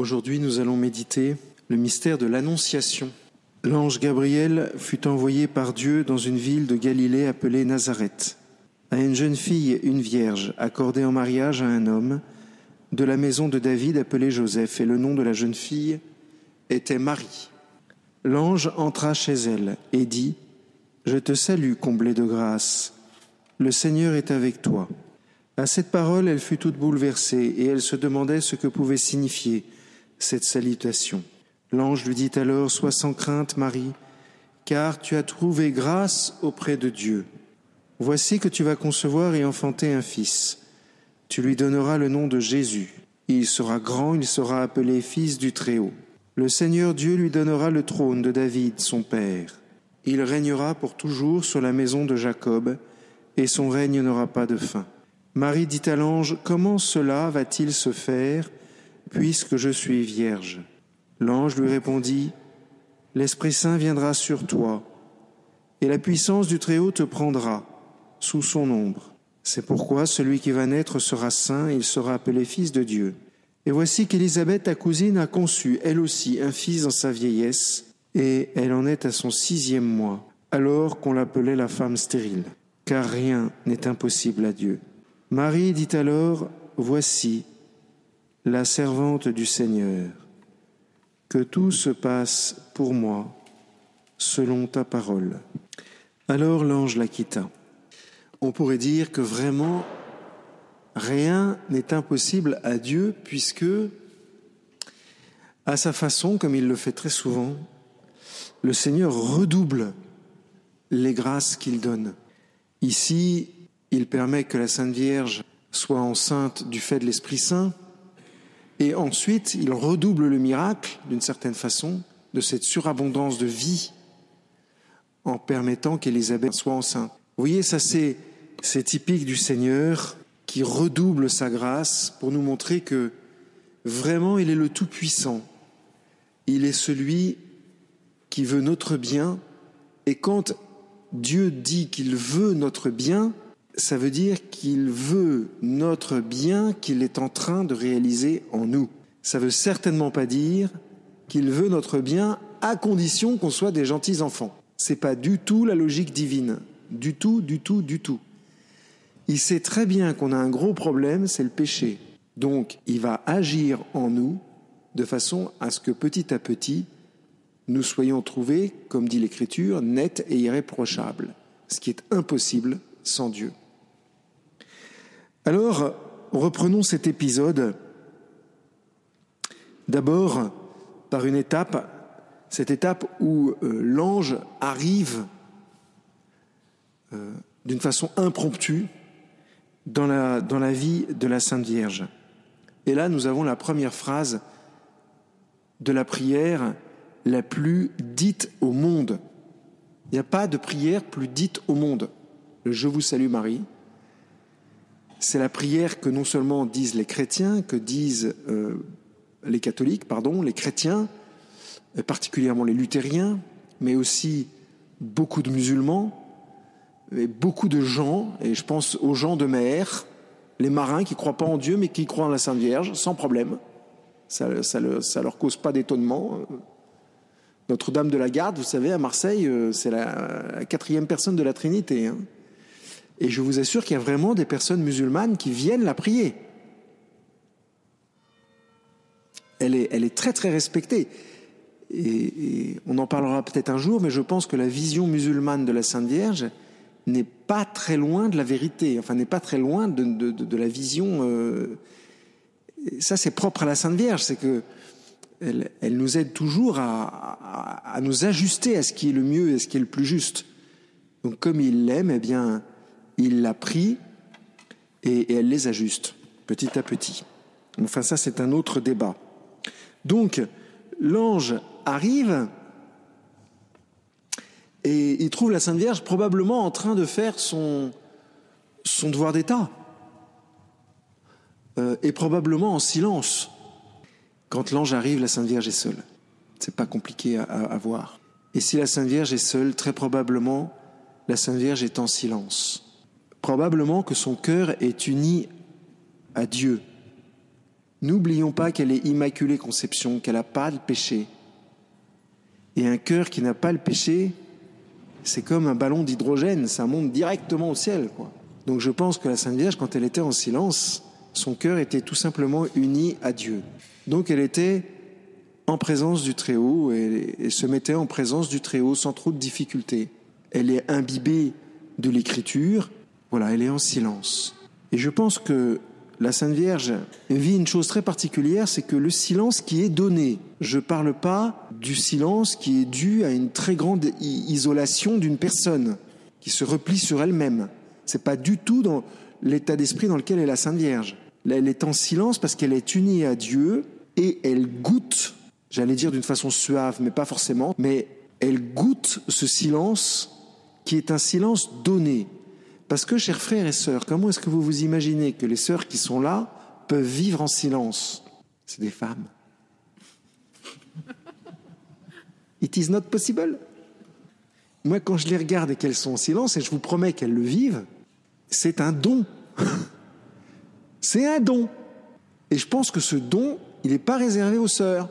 Aujourd'hui, nous allons méditer le mystère de l'Annonciation. L'ange Gabriel fut envoyé par Dieu dans une ville de Galilée appelée Nazareth, à une jeune fille, une vierge, accordée en mariage à un homme de la maison de David appelé Joseph, et le nom de la jeune fille était Marie. L'ange entra chez elle et dit, Je te salue, comblée de grâce, le Seigneur est avec toi. À cette parole, elle fut toute bouleversée, et elle se demandait ce que pouvait signifier cette salutation. L'ange lui dit alors, Sois sans crainte, Marie, car tu as trouvé grâce auprès de Dieu. Voici que tu vas concevoir et enfanter un fils. Tu lui donneras le nom de Jésus. Il sera grand, il sera appelé fils du Très-Haut. Le Seigneur Dieu lui donnera le trône de David, son père. Il régnera pour toujours sur la maison de Jacob, et son règne n'aura pas de fin. Marie dit à l'ange, Comment cela va-t-il se faire puisque je suis vierge. L'ange lui répondit, L'Esprit Saint viendra sur toi, et la puissance du Très-Haut te prendra sous son ombre. C'est pourquoi celui qui va naître sera saint, il sera appelé fils de Dieu. Et voici qu'Élisabeth, ta cousine, a conçu, elle aussi, un fils dans sa vieillesse, et elle en est à son sixième mois, alors qu'on l'appelait la femme stérile, car rien n'est impossible à Dieu. Marie dit alors, Voici, la servante du Seigneur, que tout se passe pour moi selon ta parole. Alors l'ange la quitta. On pourrait dire que vraiment rien n'est impossible à Dieu puisque, à sa façon, comme il le fait très souvent, le Seigneur redouble les grâces qu'il donne. Ici, il permet que la Sainte Vierge soit enceinte du fait de l'Esprit Saint, et ensuite, il redouble le miracle, d'une certaine façon, de cette surabondance de vie en permettant qu'Élisabeth soit enceinte. Vous voyez, ça c'est, c'est typique du Seigneur qui redouble sa grâce pour nous montrer que vraiment il est le Tout-Puissant. Il est celui qui veut notre bien. Et quand Dieu dit qu'il veut notre bien, ça veut dire qu'il veut notre bien qu'il est en train de réaliser en nous. Ça veut certainement pas dire qu'il veut notre bien à condition qu'on soit des gentils enfants. C'est pas du tout la logique divine. Du tout, du tout, du tout. Il sait très bien qu'on a un gros problème, c'est le péché. Donc, il va agir en nous de façon à ce que petit à petit, nous soyons trouvés, comme dit l'Écriture, nets et irréprochables, ce qui est impossible sans Dieu. Alors, reprenons cet épisode d'abord par une étape, cette étape où euh, l'ange arrive euh, d'une façon impromptue dans la, vie de la Sainte Vierge. Et là, nous avons la première phrase de la prière la plus dite au monde. Il n'y a pas de prière plus dite au monde. Je vous salue Marie, c'est la prière que non seulement disent les chrétiens, que disent euh, les catholiques, pardon, les chrétiens, particulièrement les luthériens, mais aussi beaucoup de musulmans, et beaucoup de gens, et je pense aux gens de mer, les marins qui ne croient pas en Dieu mais qui croient en la Sainte Vierge, sans problème. Ça leur cause pas d'étonnement. Notre-Dame de la Garde, vous savez, à Marseille, euh, c'est la, quatrième personne de la Trinité. Hein. Et je vous assure qu'il y a vraiment des personnes musulmanes qui viennent la prier. Elle est, elle est très très respectée. Et, on en parlera peut-être un jour, mais je pense que la vision musulmane de la Sainte Vierge n'est pas très loin de la vérité, enfin n'est pas très loin de, de, la vision. Euh, ça, c'est propre à la Sainte Vierge, c'est que elle, elle, nous aide toujours à, à, à, nous ajuster à ce qui est le mieux et à ce qui est le plus juste. Donc, comme il l'aime, eh bien, il l'a pris et, elle les ajuste petit à petit. Enfin, ça, c'est un autre débat. Donc, l'ange arrive et il trouve la Sainte Vierge probablement en train de faire son, son devoir d'État. Euh, et probablement en silence. Quand l'ange arrive, la Sainte Vierge est seule. C'est pas compliqué à, à voir. Et si la Sainte Vierge est seule, très probablement, la Sainte Vierge est en silence probablement que son cœur est uni à Dieu. N'oublions pas qu'elle est immaculée conception, qu'elle n'a pas de péché. Et un cœur qui n'a pas le péché, c'est comme un ballon d'hydrogène, ça monte directement au ciel. Quoi. Donc je pense que la Sainte Vierge, quand elle était en silence, son cœur était tout simplement uni à Dieu. Donc elle était en présence du Très-Haut et, se mettait en présence du Très-Haut sans trop de difficultés. Elle est imbibée de l'écriture, voilà, elle est en silence. Et je pense que la Sainte Vierge vit une chose très particulière, c'est que le silence qui est donné, je ne parle pas du silence qui est dû à une très grande isolation d'une personne, qui se replie sur elle-même. C'est pas du tout dans l'état d'esprit dans lequel est la Sainte Vierge. Elle est en silence parce qu'elle est unie à Dieu et elle goûte, j'allais dire d'une façon suave, mais pas forcément, mais elle goûte ce silence qui est un silence donné. Parce que, chers frères et sœurs, comment est-ce que vous vous imaginez que les sœurs qui sont là peuvent vivre en silence? C'est des femmes. It is not possible. Moi, quand je les regarde et qu'elles sont en silence, et je vous promets qu'elles le vivent, c'est un don. c'est un don. Et je pense que ce don, il n'est pas réservé aux sœurs.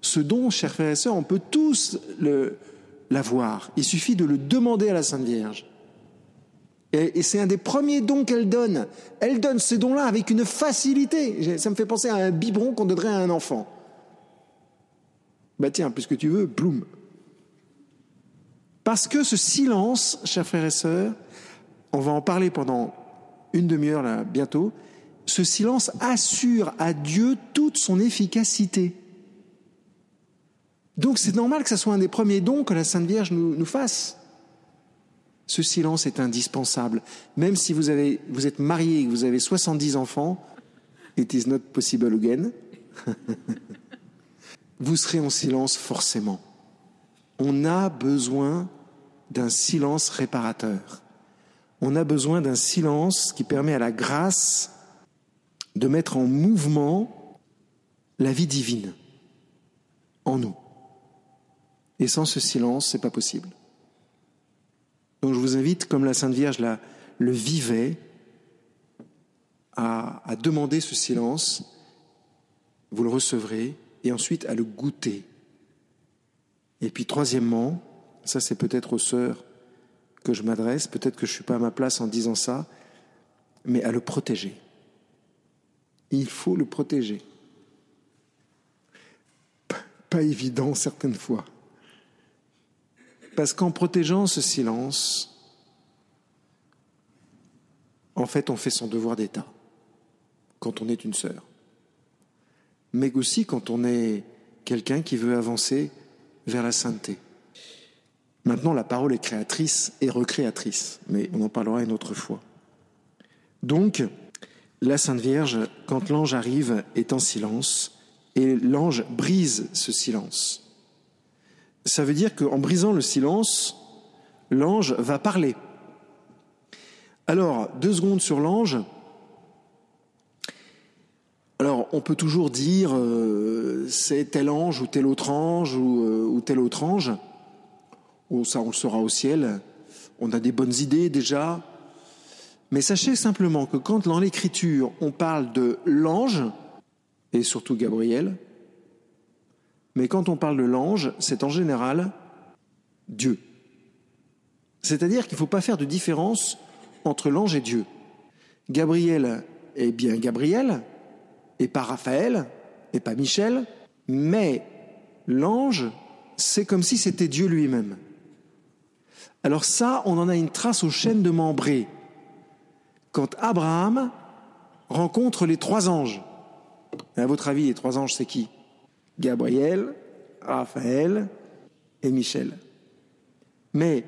Ce don, chers frères et sœurs, on peut tous l'avoir. Il suffit de le demander à la Sainte Vierge. Et, c'est un des premiers dons qu'elle donne. Elle donne ces dons-là avec une facilité. Ça me fait penser à un biberon qu'on donnerait à un enfant. Bah tiens, puisque tu veux, ploum. Parce que ce silence, chers frères et sœurs, on va en parler pendant une demi-heure là bientôt, ce silence assure à Dieu toute son efficacité. Donc c'est normal que ce soit un des premiers dons que la Sainte Vierge nous, fasse. Ce silence est indispensable. Même si vous, êtes marié et que vous avez 70 enfants, it is not possible again, vous serez en silence forcément. On a besoin d'un silence réparateur. On a besoin d'un silence qui permet à la grâce de mettre en mouvement la vie divine en nous. Et sans ce silence, c'est pas possible. Donc je vous invite, comme la Sainte Vierge le vivait, à, à demander ce silence. Vous le recevrez et ensuite à le goûter. Et puis troisièmement, ça c'est peut-être aux sœurs que je m'adresse, peut-être que je ne suis pas à ma place en disant ça, mais à le protéger. Il faut le protéger. Pas évident certaines fois. Parce qu'en protégeant ce silence, en fait, on fait son devoir d'État quand on est une sœur. Mais aussi quand on est quelqu'un qui veut avancer vers la sainteté. Maintenant, la parole est créatrice et recréatrice, mais on en parlera une autre fois. Donc, la Sainte Vierge, quand l'ange arrive, est en silence et l'ange brise ce silence. Ça veut dire qu'en brisant le silence, l'ange va parler. Alors, deux secondes sur l'ange. Alors, on peut toujours dire euh, c'est tel ange ou tel autre ange ou, euh, tel autre ange. Ça, on le saura au ciel. On a des bonnes idées déjà. Mais sachez simplement que quand dans l'écriture on parle de l'ange, et surtout Gabriel, mais quand on parle de l'ange, c'est en général Dieu. C'est-à-dire qu'il ne faut pas faire de différence entre l'ange et Dieu. Gabriel est bien Gabriel, et pas Raphaël, et pas Michel, mais l'ange, c'est comme si c'était Dieu lui-même. Alors ça, on en a une trace aux chaînes de Membré quand Abraham rencontre les trois anges. à votre avis, les trois anges, c'est qui? Gabriel, Raphaël et Michel. Mais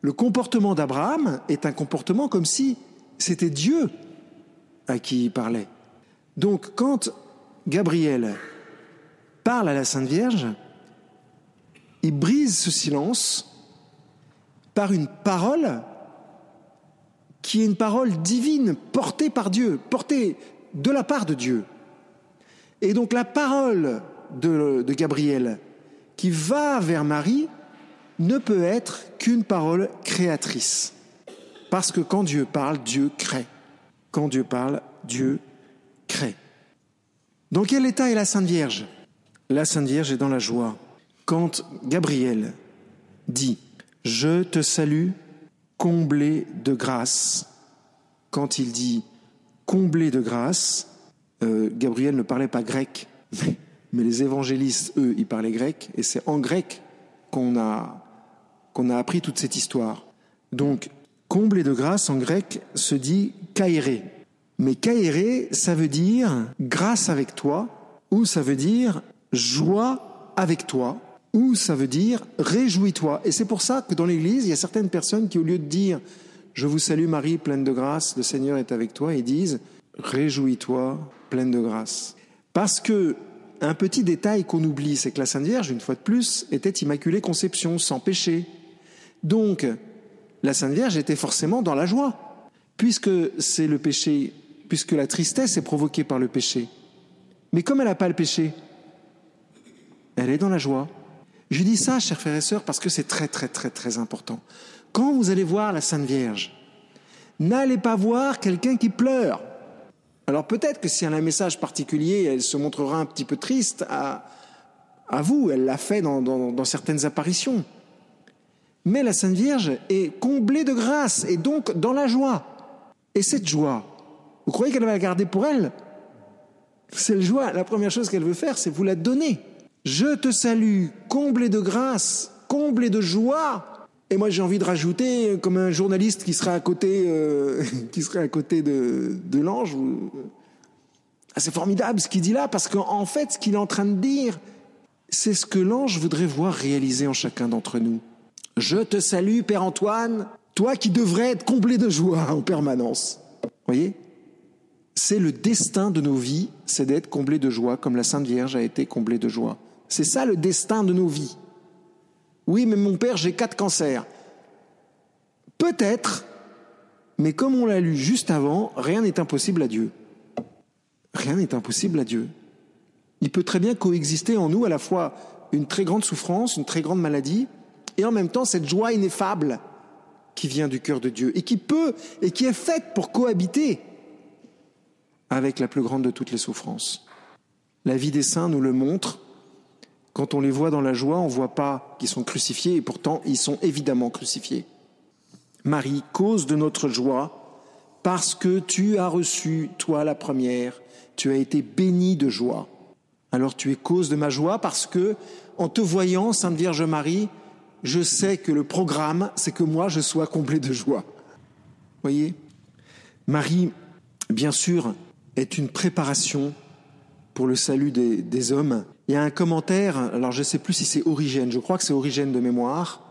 le comportement d'Abraham est un comportement comme si c'était Dieu à qui il parlait. Donc quand Gabriel parle à la Sainte Vierge, il brise ce silence par une parole qui est une parole divine portée par Dieu, portée de la part de Dieu. Et donc la parole de, Gabriel qui va vers Marie ne peut être qu'une parole créatrice. Parce que quand Dieu parle, Dieu crée. Quand Dieu parle, Dieu crée. Dans quel état est la Sainte Vierge? La Sainte Vierge est dans la joie. Quand Gabriel dit Je te salue, comblé de grâce, quand il dit comblé de grâce, euh, Gabriel ne parlait pas grec, les évangélistes, eux, ils parlaient grec, et c'est en grec qu'on a, a appris toute cette histoire. Donc, comblé de grâce en grec se dit kaéré. Mais kaéré, ça veut dire grâce avec toi, ou ça veut dire joie avec toi, ou ça veut dire réjouis-toi. Et c'est pour ça que dans l'Église, il y a certaines personnes qui, au lieu de dire je vous salue Marie, pleine de grâce, le Seigneur est avec toi, ils disent réjouis-toi, pleine de grâce. Parce que un petit détail qu'on oublie, c'est que la Sainte Vierge, une fois de plus, était immaculée conception, sans péché. Donc, la Sainte Vierge était forcément dans la joie, puisque c'est le péché, puisque la tristesse est provoquée par le péché. Mais comme elle n'a pas le péché, elle est dans la joie. Je dis ça, chers frères et sœurs, parce que c'est très, très, très, très important. Quand vous allez voir la Sainte Vierge, n'allez pas voir quelqu'un qui pleure. Alors peut-être que si elle a un message particulier, elle se montrera un petit peu triste à, vous, elle l'a fait dans, dans certaines apparitions. Mais la Sainte Vierge est comblée de grâce et donc dans la joie. Et cette joie, vous croyez qu'elle va la garder pour elle? Cette joie, la première chose qu'elle veut faire, c'est vous la donner. Je te salue, comblé de grâce, comblé de joie. Et moi, j'ai envie de rajouter, comme un journaliste qui serait à côté, euh, qui serait à côté de, l'ange. Ah, c'est formidable ce qu'il dit là, parce qu'en fait, ce qu'il est en train de dire, c'est ce que l'ange voudrait voir réaliser en chacun d'entre nous. Je te salue, Père Antoine, toi qui devrais être comblé de joie en permanence. Voyez? C'est le destin de nos vies, c'est d'être comblé de joie, comme la Sainte Vierge a été comblée de joie. C'est ça le destin de nos vies. Oui, mais mon père, j'ai quatre cancers. Peut-être, mais comme on l'a lu juste avant, rien n'est impossible à Dieu. Rien n'est impossible à Dieu. Il peut très bien coexister en nous à la fois une très grande souffrance, une très grande maladie, et en même temps cette joie ineffable qui vient du cœur de Dieu et qui peut et qui est faite pour cohabiter avec la plus grande de toutes les souffrances. La vie des saints nous le montre. Quand on les voit dans la joie, on ne voit pas qu'ils sont crucifiés et pourtant ils sont évidemment crucifiés. Marie, cause de notre joie, parce que tu as reçu, toi la première, tu as été bénie de joie. Alors tu es cause de ma joie parce que, en te voyant, Sainte Vierge Marie, je sais que le programme, c'est que moi, je sois comblé de joie. Voyez? Marie, bien sûr, est une préparation pour le salut des, des, hommes. Il y a un commentaire, alors je ne sais plus si c'est Origène, je crois que c'est Origène de mémoire,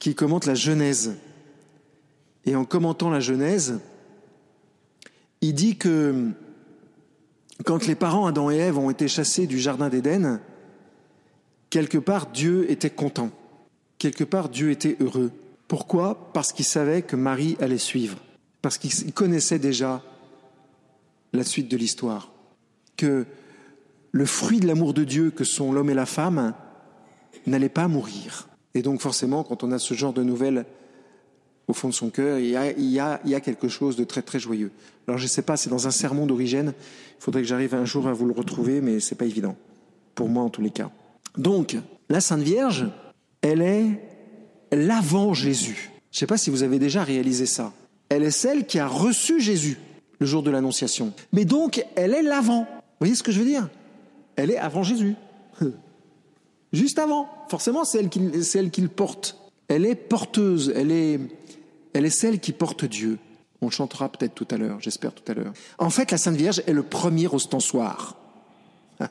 qui commente la Genèse. Et en commentant la Genèse, il dit que quand les parents Adam et Ève ont été chassés du Jardin d'Éden, quelque part Dieu était content quelque part, Dieu était heureux. Pourquoi? Parce qu'il savait que Marie allait suivre, parce qu'il connaissait déjà la suite de l'histoire, que le fruit de l'amour de Dieu que sont l'homme et la femme n'allait pas mourir. Et donc forcément, quand on a ce genre de nouvelles au fond de son cœur, il y a, quelque chose de très très joyeux. Alors je ne sais pas, c'est dans un sermon d'origine, il faudrait que j'arrive un jour à vous le retrouver, mais c'est pas évident, pour moi en tous les cas. Donc, la Sainte Vierge, elle est l'avant Jésus. Je ne sais pas si vous avez déjà réalisé ça. Elle est celle qui a reçu Jésus le jour de l'Annonciation. Mais donc, elle est l'avant. Vous voyez ce que je veux dire? Elle est avant Jésus. Juste avant. Forcément, c'est elle, qui, elle qui le porte. Elle est porteuse. Elle est, elle est celle qui porte Dieu. On chantera peut-être tout à l'heure, j'espère tout à l'heure. En fait, la Sainte Vierge est le premier ostensoir. On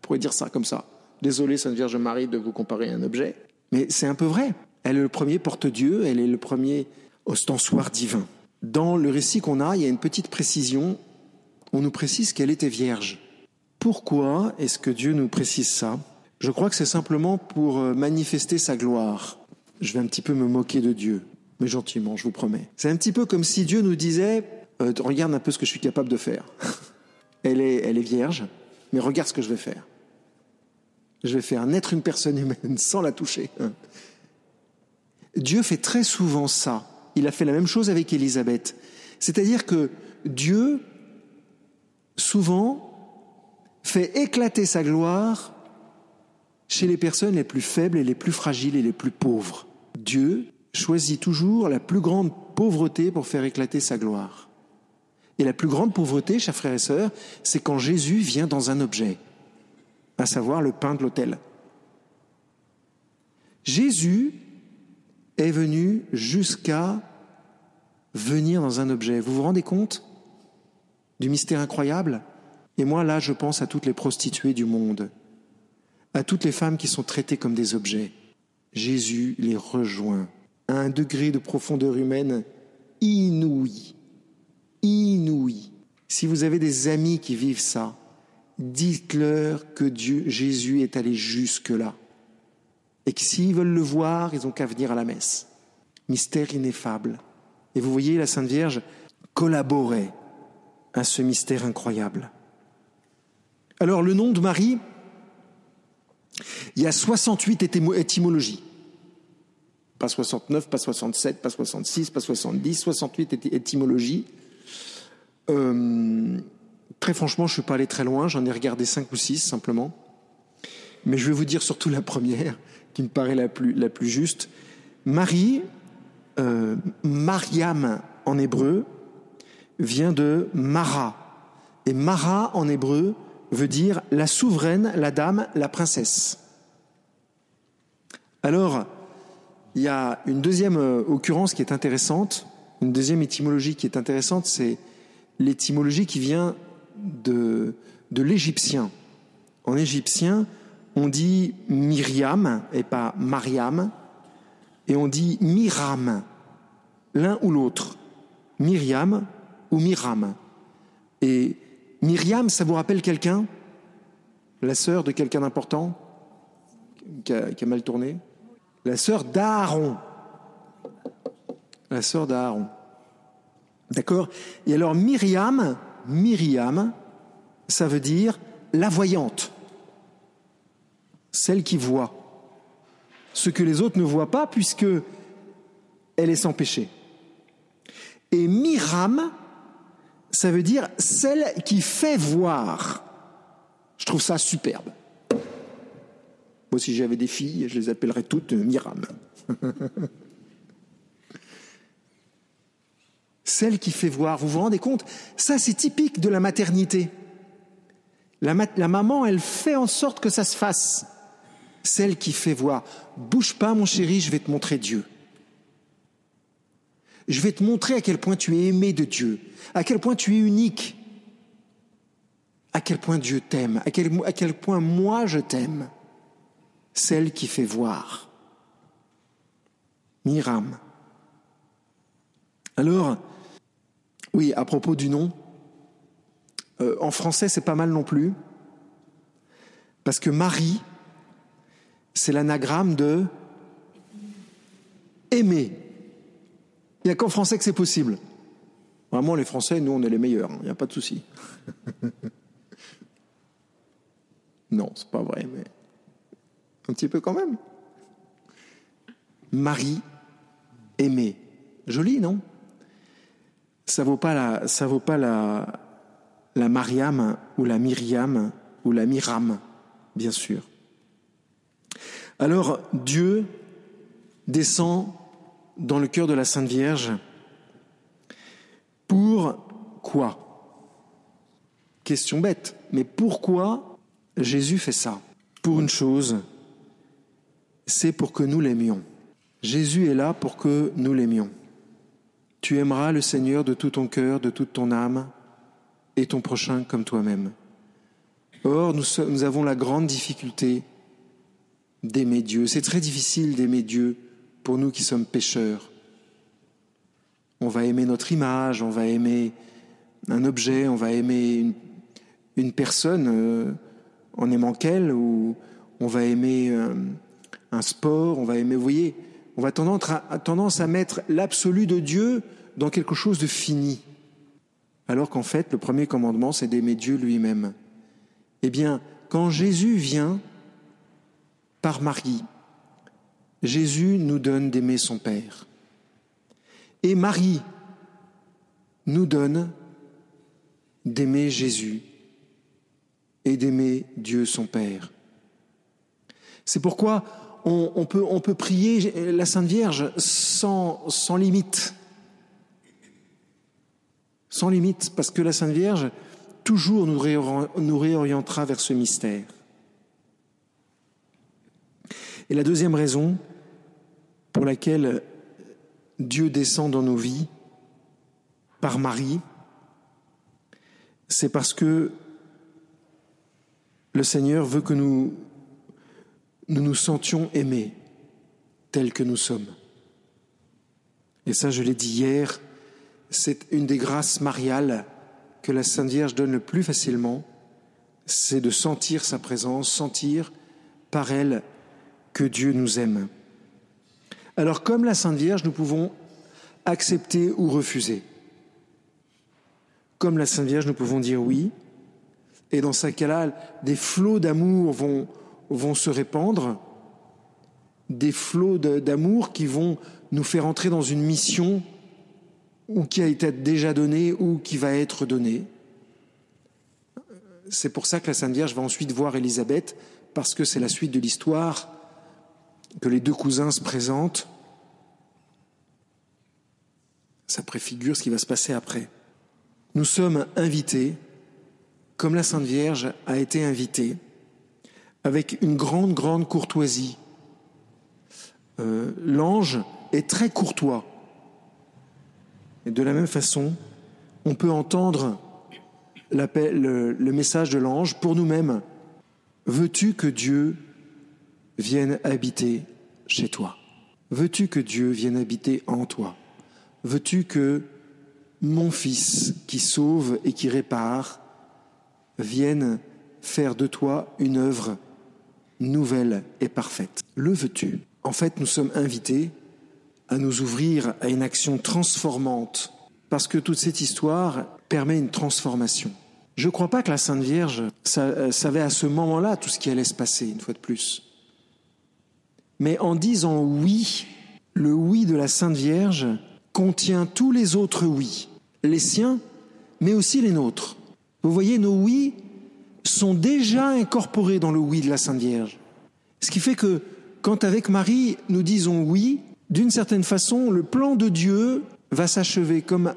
pourrait dire ça comme ça. Désolé, Sainte Vierge Marie, de vous comparer à un objet. Mais c'est un peu vrai. Elle est le premier porte-Dieu, elle est le premier ostensoir divin. Dans le récit qu'on a, il y a une petite précision. On nous précise qu'elle était vierge. Pourquoi est-ce que Dieu nous précise ça? Je crois que c'est simplement pour euh, manifester sa gloire. Je vais un petit peu me moquer de Dieu, mais gentiment, je vous promets. C'est un petit peu comme si Dieu nous disait euh, Regarde un peu ce que je suis capable de faire. elle, est, elle est vierge, mais regarde ce que je vais faire je vais faire naître une personne humaine sans la toucher. Dieu fait très souvent ça. Il a fait la même chose avec Élisabeth. C'est-à-dire que Dieu, souvent, fait éclater sa gloire chez les personnes les plus faibles et les plus fragiles et les plus pauvres. Dieu choisit toujours la plus grande pauvreté pour faire éclater sa gloire. Et la plus grande pauvreté, chers frères et sœurs, c'est quand Jésus vient dans un objet, à savoir le pain de l'autel. Jésus est venu jusqu'à venir dans un objet. Vous vous rendez compte du mystère incroyable? Et moi, là, je pense à toutes les prostituées du monde, à toutes les femmes qui sont traitées comme des objets. Jésus les rejoint à un degré de profondeur humaine inouï inouï. Si vous avez des amis qui vivent ça, dites-leur que Jésus est allé jusque-là. Et que s'ils veulent le voir, ils ont qu'à venir à la messe. Mystère ineffable. Et vous voyez, la Sainte Vierge collaborait à ce mystère incroyable. Alors, le nom de Marie, il y a 68 étymologies. Pas 69, pas 67, pas 66, pas 70, 68 étymologies. Euh, très franchement, je ne suis pas allé très loin, j'en ai regardé cinq ou six simplement. Mais je vais vous dire surtout la première, qui me paraît la plus, la plus juste. Marie, euh, Mariam en hébreu, vient de Mara. Et Mara en hébreu veut dire la souveraine, la dame, la princesse. Alors, il y a une deuxième euh, occurrence qui est intéressante, une deuxième étymologie qui est intéressante, c'est l'étymologie qui vient de, de l'égyptien. En égyptien, on dit Myriam et pas Mariam, et on dit Miram, l'un ou l'autre. Myriam ou Miram. Et Myriam, ça vous rappelle quelqu'un? La sœur de quelqu'un d'important qui a, mal tourné? La sœur d'Aaron. La sœur d'Aaron. D'accord? Et alors Myriam, Myriam, ça veut dire la voyante, celle qui voit, ce que les autres ne voient pas puisque elle est sans péché. Et Miram, ça veut dire celle qui fait voir. Je trouve ça superbe. Moi, si j'avais des filles, je les appellerais toutes Miram. celle qui fait voir. Vous vous rendez compte? Ça, c'est typique de la maternité. La, maman, elle fait en sorte que ça se fasse. Celle qui fait voir. Bouge pas, mon chéri, je vais te montrer Dieu. Je vais te montrer à quel point tu es aimé de Dieu, à quel point tu es unique, à quel point Dieu t'aime, à quel, point moi je t'aime. Celle qui fait voir. Miram. Alors, oui, à propos du nom, euh, en français c'est pas mal non plus, parce que Marie, c'est l'anagramme de aimer. Il n'y a qu'en français que c'est possible. Vraiment, les Français, nous, on est les meilleurs, il n'y a pas de souci. non, c'est pas vrai, mais un petit peu quand même. Marie, aimer. Joli, non? Ça vaut pas la, ça vaut pas la, la Mariam ou la Myriam ou la Miram, bien sûr. Alors Dieu descend dans le cœur de la Sainte Vierge pour quoi? Question bête, mais pourquoi Jésus fait ça? Pour une chose, c'est pour que nous l'aimions. Jésus est là pour que nous l'aimions. Tu aimeras le Seigneur de tout ton cœur, de toute ton âme, et ton prochain comme toi-même. Or, nous, avons la grande difficulté d'aimer Dieu. C'est très difficile d'aimer Dieu pour nous qui sommes pécheurs. On va aimer notre image, on va aimer un objet, on va aimer une, personne euh, en aimant qu'elle, ou on va aimer euh, un sport, on va aimer, vous voyez, on va tendance tendance à mettre l'absolu de Dieu dans quelque chose de fini, alors qu'en fait, le premier commandement, c'est d'aimer Dieu lui-même. Eh bien, quand Jésus vient par Marie, Jésus nous donne d'aimer son Père. Et Marie nous donne d'aimer Jésus. et d'aimer Dieu son Père. C'est pourquoi on, peut, prier la Sainte Vierge sans, sans limite. Sans limite, parce que la Sainte Vierge toujours nous, nous réorientera vers ce mystère. Et la deuxième raison pour laquelle Dieu descend dans nos vies par Marie, c'est parce que le Seigneur veut que nous nous, sentions aimés tels que nous sommes. Et ça, je l'ai dit hier, c'est une des grâces mariales que la Sainte Vierge donne le plus facilement, c'est de sentir sa présence, sentir par elle que Dieu nous aime. Alors comme la Sainte Vierge, nous pouvons accepter ou refuser. Comme la Sainte Vierge, nous pouvons dire oui, et dans ce cas-là, des flots d'amour vont, se répandre, des flots d'amour qui vont nous faire entrer dans une mission qui a été déjà donnée ou qui va être donnée. C'est pour ça que la Sainte Vierge va ensuite voir Élisabeth, parce que c'est la suite de l'histoire que les deux cousins se présentent. Ça préfigure ce qui va se passer après. Nous sommes invités, comme la Sainte Vierge a été invitée, avec une grande, grande courtoisie. Euh, L'ange est très courtois. Et de la même façon, on peut entendre le, le message de l'ange pour nous-mêmes. Veux-tu que Dieu vienne habiter chez toi Veux-tu que Dieu vienne habiter en toi? Veux-tu que mon Fils qui sauve et qui répare vienne faire de toi une œuvre nouvelle et parfaite? Le veux-tu? En fait, nous sommes invités à nous ouvrir à une action transformante, parce que toute cette histoire permet une transformation. Je ne crois pas que la Sainte Vierge euh, savait à ce moment-là tout ce qui allait se passer, une fois de plus. Mais en disant oui, le oui de la Sainte Vierge contient tous les autres oui, les siens, mais aussi les nôtres. Vous voyez, nos oui sont déjà incorporés dans le oui de la Sainte Vierge. Ce qui fait que quand avec Marie nous disons oui, d'une certaine façon, le plan de Dieu va s'achever comme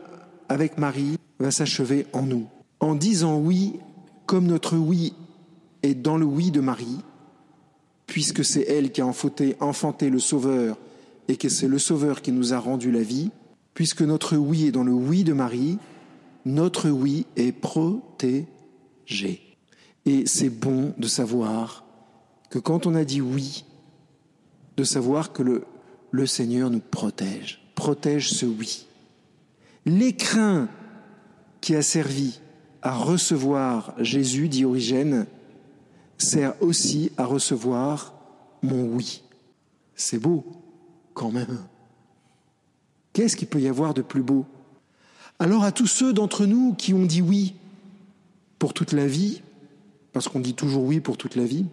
avec Marie, va s'achever en nous. En disant oui, comme notre oui est dans le oui de Marie, puisque c'est elle qui a enfanté le Sauveur et que c'est le Sauveur qui nous a rendu la vie, puisque notre oui est dans le oui de Marie, notre oui est protégé. Et c'est bon de savoir que quand on a dit oui, de savoir que le, le Seigneur nous protège, protège ce oui. L'écrin qui a servi à recevoir Jésus, dit Origène, sert aussi à recevoir mon oui. C'est beau, quand même. Qu'est-ce qu'il peut y avoir de plus beau? Alors à tous ceux d'entre nous qui ont dit oui pour toute la vie, parce qu'on dit toujours oui pour toute la vie,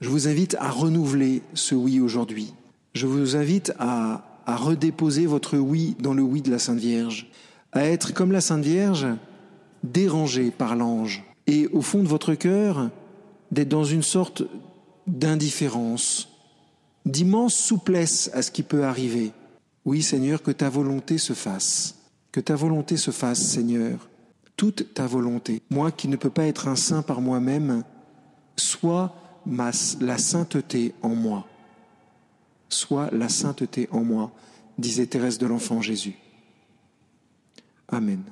je vous invite à renouveler ce oui aujourd'hui je vous invite à, redéposer votre oui dans le oui de la Sainte Vierge, à être comme la Sainte Vierge, dérangé par l'ange, et au fond de votre cœur, d'être dans une sorte d'indifférence, d'immense souplesse à ce qui peut arriver. Oui, Seigneur, que ta volonté se fasse, que ta volonté se fasse, Seigneur, toute ta volonté. Moi qui ne peux pas être un saint par moi-même, sois la sainteté en moi soit la sainteté en moi, disait Thérèse de l'Enfant Jésus. Amen.